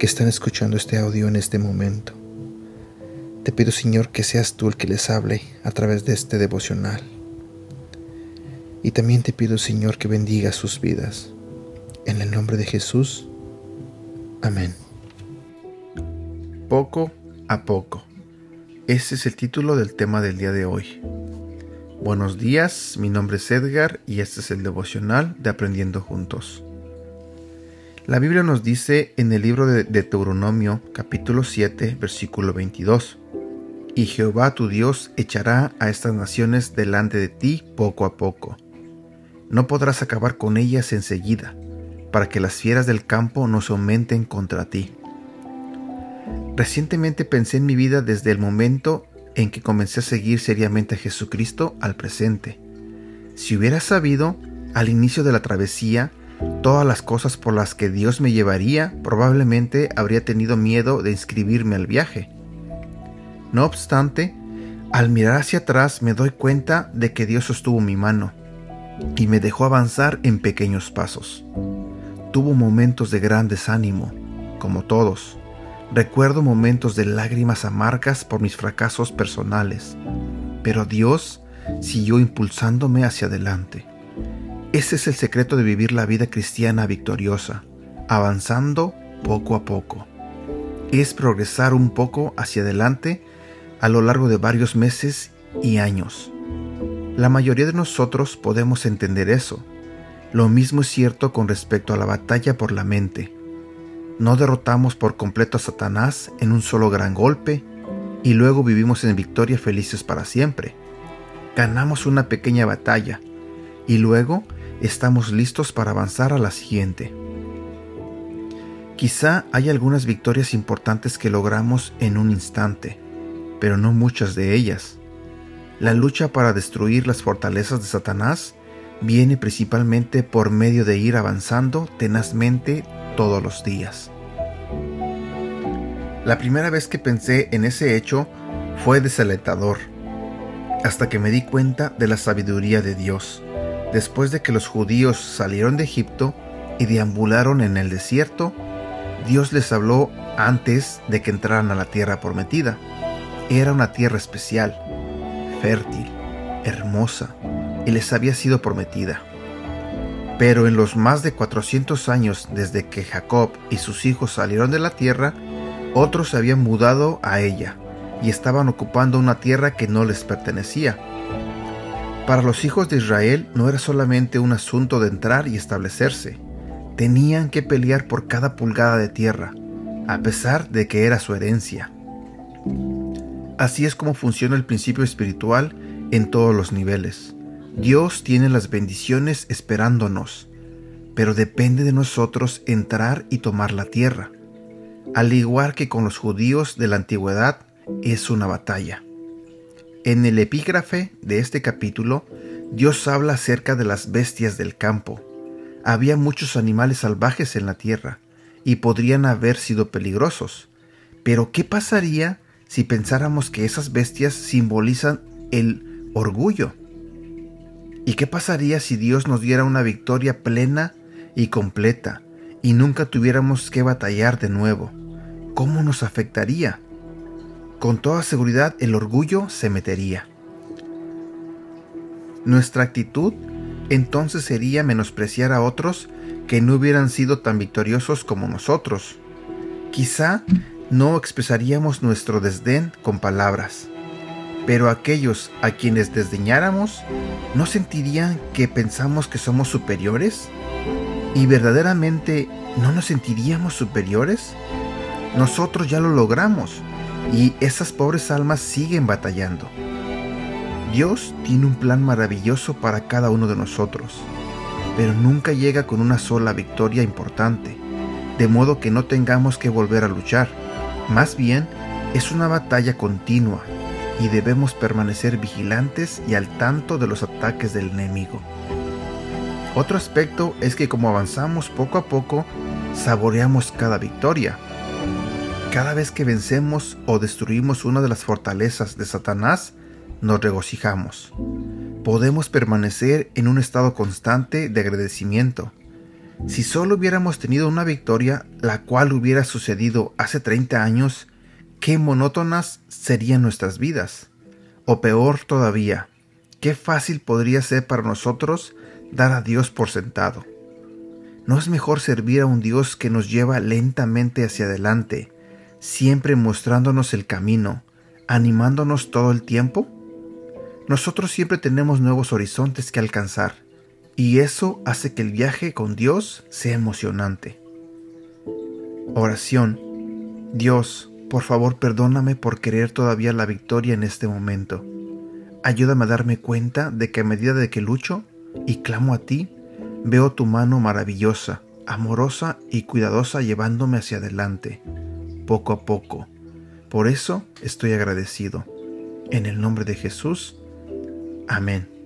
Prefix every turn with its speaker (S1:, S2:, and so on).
S1: que están escuchando este audio en este momento. Te pido, Señor, que seas tú el que les hable a través de este devocional. Y también te pido, Señor, que bendiga sus vidas. En el nombre de Jesús. Amén. Poco a poco. Ese es el título del tema del día de hoy. Buenos días, mi nombre es Edgar y este es el devocional de Aprendiendo Juntos. La Biblia nos dice en el libro de Deuteronomio capítulo 7 versículo 22, Y Jehová tu Dios echará a estas naciones delante de ti poco a poco. No podrás acabar con ellas enseguida, para que las fieras del campo no se aumenten contra ti Recientemente pensé en mi vida desde el momento en que comencé a seguir seriamente a Jesucristo al presente. Si hubiera sabido, al inicio de la travesía, todas las cosas por las que Dios me llevaría, probablemente habría tenido miedo de inscribirme al viaje. No obstante, al mirar hacia atrás me doy cuenta de que Dios sostuvo mi mano y me dejó avanzar en pequeños pasos. Tuvo momentos de gran desánimo, como todos, Recuerdo momentos de lágrimas amargas por mis fracasos personales, pero Dios siguió impulsándome hacia adelante. Ese es el secreto de vivir la vida cristiana victoriosa, avanzando poco a poco. Es progresar un poco hacia adelante a lo largo de varios meses y años. La mayoría de nosotros podemos entender eso. Lo mismo es cierto con respecto a la batalla por la mente no derrotamos por completo a Satanás en un solo gran golpe y luego vivimos en victoria felices para siempre. Ganamos una pequeña batalla y luego estamos listos para avanzar a la siguiente. Quizá hay algunas victorias importantes que logramos en un instante, pero no muchas de ellas. La lucha para destruir las fortalezas de Satanás viene principalmente por medio de ir avanzando tenazmente todos los días. La primera vez que pensé en ese hecho fue desalentador, hasta que me di cuenta de la sabiduría de Dios. Después de que los judíos salieron de Egipto y deambularon en el desierto, Dios les habló antes de que entraran a la tierra prometida. Era una tierra especial, fértil, hermosa, y les había sido prometida. Pero en los más de 400 años desde que Jacob y sus hijos salieron de la tierra, otros se habían mudado a ella y estaban ocupando una tierra que no les pertenecía. Para los hijos de Israel no era solamente un asunto de entrar y establecerse, tenían que pelear por cada pulgada de tierra, a pesar de que era su herencia. Así es como funciona el principio espiritual en todos los niveles. Dios tiene las bendiciones esperándonos, pero depende de nosotros entrar y tomar la tierra. Al igual que con los judíos de la antigüedad, es una batalla. En el epígrafe de este capítulo, Dios habla acerca de las bestias del campo. Había muchos animales salvajes en la tierra y podrían haber sido peligrosos. Pero ¿qué pasaría si pensáramos que esas bestias simbolizan el orgullo? ¿Y qué pasaría si Dios nos diera una victoria plena y completa y nunca tuviéramos que batallar de nuevo? ¿Cómo nos afectaría? Con toda seguridad el orgullo se metería. Nuestra actitud entonces sería menospreciar a otros que no hubieran sido tan victoriosos como nosotros. Quizá no expresaríamos nuestro desdén con palabras, pero aquellos a quienes desdeñáramos, ¿no sentirían que pensamos que somos superiores? ¿Y verdaderamente no nos sentiríamos superiores? Nosotros ya lo logramos y esas pobres almas siguen batallando. Dios tiene un plan maravilloso para cada uno de nosotros, pero nunca llega con una sola victoria importante, de modo que no tengamos que volver a luchar Más bien, es una batalla continua y debemos permanecer vigilantes y al tanto de los ataques del enemigo. Otro aspecto es que como avanzamos poco a poco, saboreamos cada victoria. Cada vez que vencemos o destruimos una de las fortalezas de Satanás, nos regocijamos. Podemos permanecer en un estado constante de agradecimiento. Si solo hubiéramos tenido una victoria, la cual hubiera sucedido hace 30 años, qué monótonas serían nuestras vidas. O peor todavía, qué fácil podría ser para nosotros dar a Dios por sentado. ¿No es mejor servir a un Dios que nos lleva lentamente hacia adelante, siempre mostrándonos el camino, animándonos todo el tiempo? Nosotros siempre tenemos nuevos horizontes que alcanzar, y eso hace que el viaje con Dios sea emocionante. Oración. Dios, por favor perdóname por querer todavía la victoria en este momento. Ayúdame a darme cuenta de que a medida de que lucho, y clamo a ti, veo tu mano maravillosa, amorosa y cuidadosa llevándome hacia adelante, poco a poco. Por eso estoy agradecido. En el nombre de Jesús. Amén.